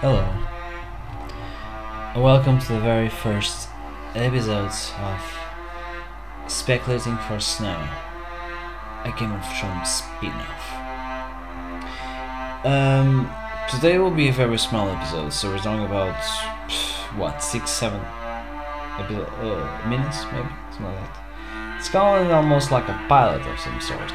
Hello. And welcome to the very first episodes of Speculating for Snow, a Game of Thrones spin off. Um, today will be a very small episode, so we're talking about what, six, seven epi- uh, minutes, maybe? Something like that. It's kind of almost like a pilot of some sort.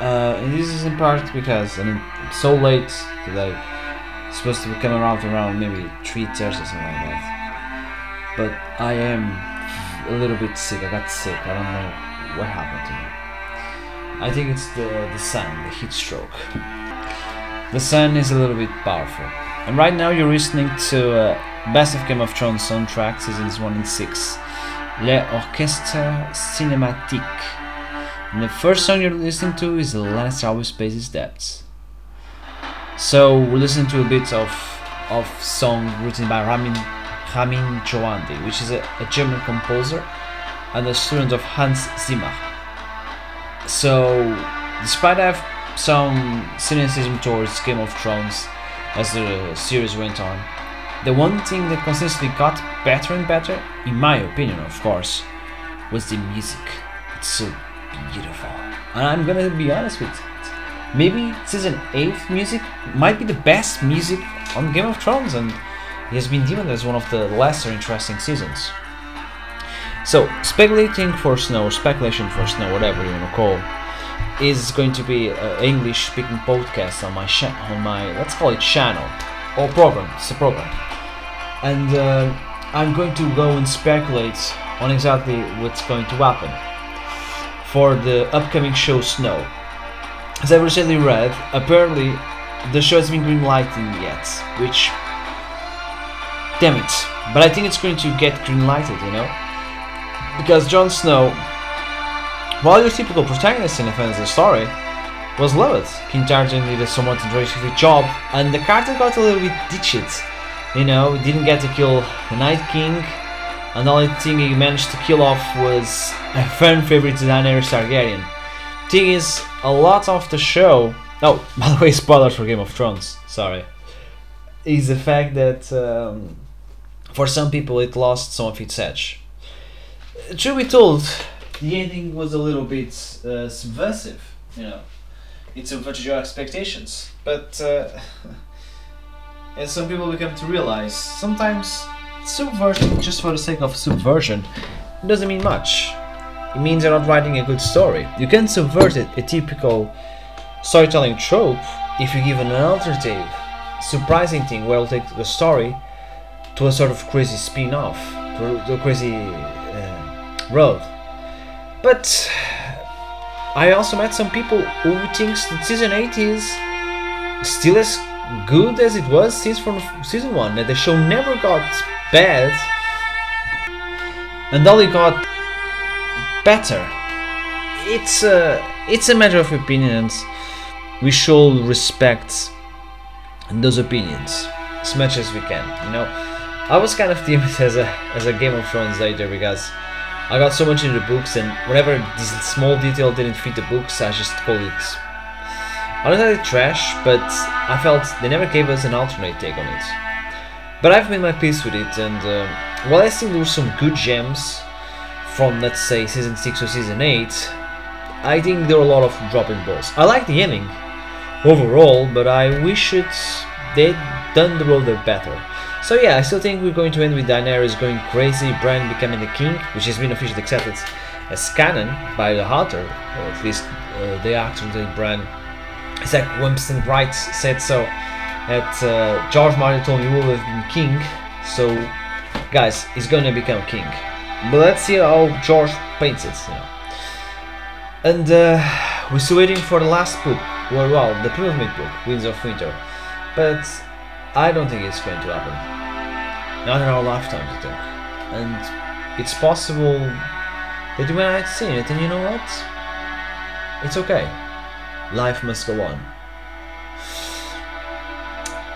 Uh, and this is in part because I mean, it's so late today it's supposed to come around around maybe three thirty or something like that. But I am a little bit sick. I got sick. I don't know what happened to me. I think it's the the sun, the heat stroke. The sun is a little bit powerful. And right now you're listening to uh, Best of Game of Thrones soundtrack seasons one and six, Le Orchestre Cinématique. And the first song you're listening to is The Always Pays His Debts. So we listen to a bit of of song written by Ramin Ramin Djawadi, which is a, a German composer and a student of Hans Zimmer. So despite I have some cynicism towards Game of Thrones as the series went on, the one thing that consistently got better and better, in my opinion of course, was the music. It's so beautiful. And I'm gonna be honest with you. Maybe season 8 music might be the best music on Game of Thrones and it has been deemed as one of the lesser interesting seasons. So, speculating for snow, speculation for snow, whatever you want to call, is going to be an English-speaking podcast on my cha- on my let's call it channel or program. It's a program, and uh, I'm going to go and speculate on exactly what's going to happen for the upcoming show Snow. As I recently read, apparently the show has been greenlighted yet, which damn it. But I think it's going to get greenlighted, you know? Because Jon Snow, while your typical protagonist in a fantasy story, was loved. Kit Harington did a somewhat interesting job, and the character got a little bit ditched. You know, didn't get to kill the Night King, and the only thing he managed to kill off was a fan favorite Daenerys Targaryen. Thing is, a lot of the show. Oh, by the way, spoilers for Game of Thrones. Sorry. Is the fact that um, for some people it lost some of its edge. Truth be told, the ending was a little bit uh, subversive. You know, it subverted your expectations. But uh, as some people become to realize, sometimes subverting just for the sake of subversion doesn't mean much it means you're not writing a good story. You can subvert it, a typical storytelling trope if you give an alternative, surprising thing where it'll take the story to a sort of crazy spin off, to, to a crazy uh, road. But I also met some people who thinks that season 8 is still as good as it was since from season 1, that the show never got bad and only got better. It's a it's a matter of opinions. We should respect those opinions as much as we can. You know, I was kind of timid as a as a Game of Thrones later because I got so much into the books, and whenever this small detail didn't fit the books, I just called it. I don't say trash, but I felt they never gave us an alternate take on it. But I've made my peace with it, and uh, while I still lose some good gems from let's say season 6 or season 8 I think there are a lot of dropping balls. I like the ending overall, but I wish it they'd done the road better. So yeah, I still think we're going to end with Daenerys going crazy, Bran becoming the king, which has been officially accepted as canon by the author, or at least uh, the actor that Bran. Zach Winston Wright said so. That uh, George Martin told me he will have been king, so guys, he's gonna become king. But let's see how George paints it. You know. And uh, we're still waiting for the last book. Well, well, the penultimate book, Winds of Winter. But I don't think it's going to happen. Not in our lifetime, I think. And it's possible that we might see it, and you know what? It's okay. Life must go on.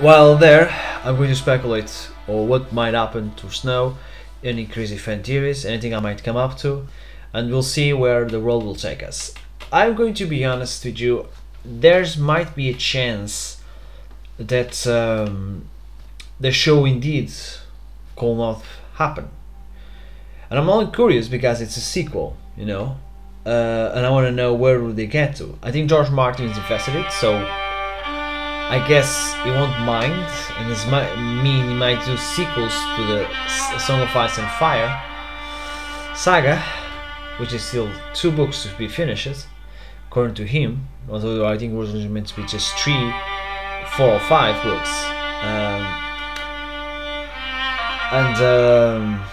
While there, I'm going to speculate on what might happen to Snow any crazy fan theories, anything I might come up to, and we'll see where the world will take us. I'm going to be honest with you, there's might be a chance that um, the show indeed could not happen. And I'm only curious because it's a sequel, you know, uh, and I want to know where will they get to. I think George Martin is invested it, so I guess he won't mind, and this might mean he might do sequels to the Song of Ice and Fire saga, which is still two books to be finished, according to him. Although I think it was meant to be just three, four or five books. Um, and um,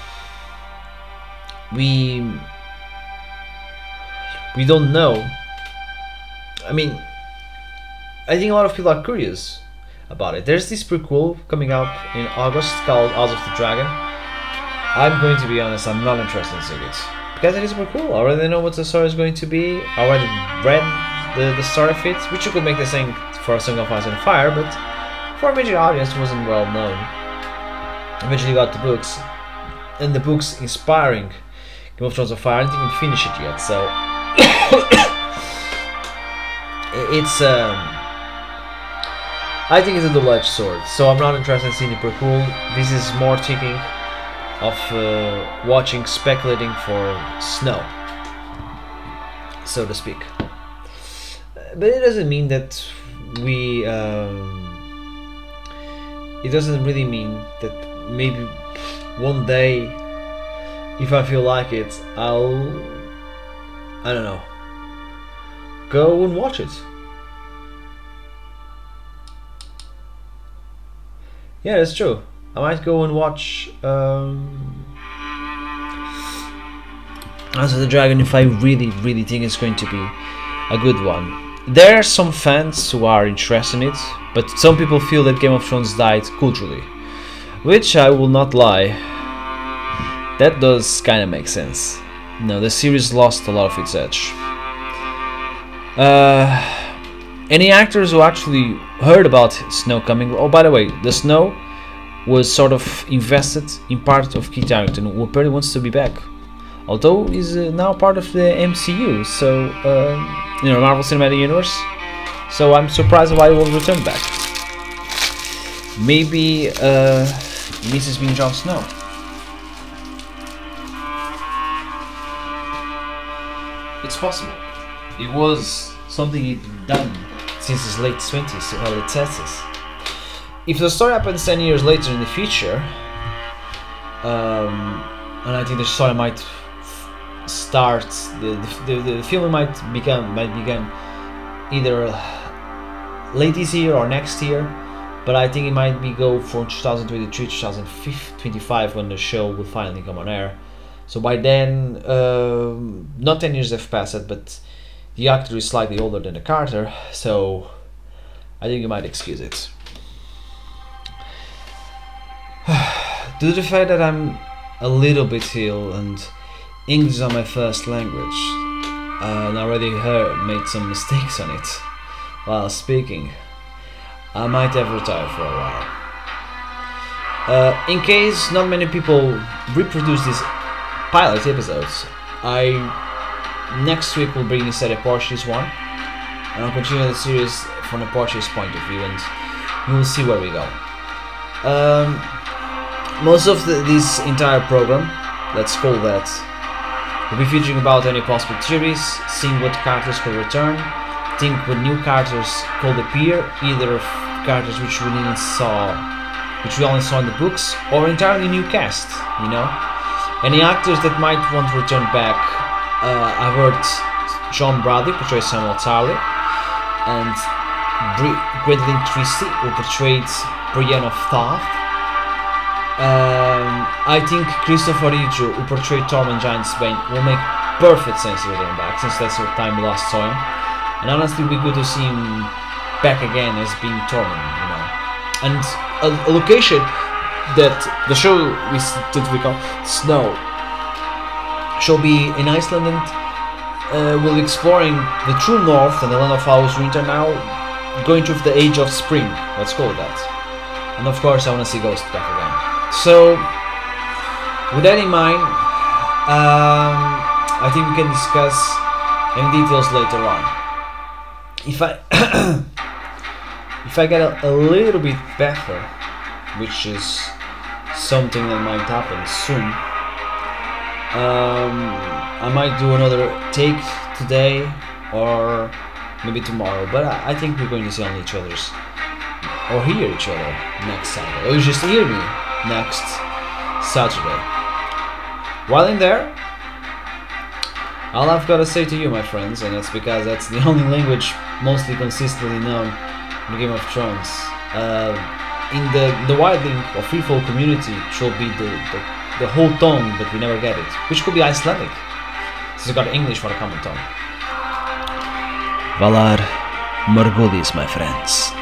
we we don't know. I mean, I think a lot of people are curious about it. There's this prequel coming up in August called House of the Dragon. I'm going to be honest, I'm not interested in seeing it. Because it is prequel. I already know what the story is going to be. I already read the, the story of it, which you could make the same for A Song of Ice and Fire, but for a major audience it wasn't well known. Eventually got the books, and the books inspiring Game of Thrones of Fire. I didn't even finish it yet, so it's um, I think it's a double-edged sword. So I'm not interested in seeing the prequel. This is more thinking of uh, watching, speculating for snow, so to speak. But it doesn't mean that we. Um, it doesn't really mean that maybe one day, if I feel like it, I'll. I don't know. Go and watch it. Yeah, that's true. I might go and watch um, of the Dragon if I really, really think it's going to be a good one. There are some fans who are interested in it, but some people feel that Game of Thrones died culturally, which I will not lie. That does kind of make sense. No, the series lost a lot of its edge. Uh, any actors who actually heard about Snow coming? Oh, by the way, the Snow was sort of invested in part of Kit Harington, who apparently wants to be back. Although he's uh, now part of the MCU, so uh, you know Marvel Cinematic Universe. So I'm surprised why he will return back. Maybe uh, misses being Jon Snow. It's possible. It was something he'd done since his late 20s to early 30s. If the story happens 10 years later in the future, um, and I think the story might start, the, the, the, the film might become, might begin either late this year or next year, but I think it might be go from 2023, to 2025 when the show will finally come on air. So by then, um, not 10 years have passed, but the actor is slightly older than the character, so I think you might excuse it. Due to the fact that I'm a little bit ill and English is my first language, and I already heard made some mistakes on it while speaking, I might have retired for a while. Uh, in case not many people reproduce these pilot episodes, I next week we'll bring instead a Portuguese one, and I'll continue the series from a Portuguese point of view, and we'll see where we go. Um, most of the, this entire program, let's call that, will be featuring about any possible theories, seeing what characters could return, think what new characters could appear, either of characters which we didn't saw, which we only saw in the books, or entirely new cast, you know. Any actors that might want to return back, uh, I've heard John Bradley portrays Samuel Tarly, and Bri- Gwendoline Christie who portrayed Brienne of Tarth. Um, I think Christopher Ridge, who portrayed Tormund Giantsbane, will make perfect sense to return back, since that's the time we last saw him. And honestly, be good to see him back again as being Tormund, you know. And a, a location that the show is that we call Snow shall be in Iceland and uh, we'll be exploring the true north and the land of House Winter now, going through the age of spring, let's call it that. And of course, I want to see Ghost back again. So, with that in mind, um, I think we can discuss any details later on. If I if I get a, a little bit better, which is something that might happen soon, um, I might do another take today or maybe tomorrow. But I, I think we're going to see only each other's or hear each other next Saturday, or just hear me next Saturday. While in there, all I've got to say to you, my friends, and that's because that's the only language mostly consistently known in Game of Thrones. Uh, in the the widening or freefall community, it should be the, the the whole tongue, but we never get it, which could be Icelandic. So we got English for the common. Valar Morgulis, my friends.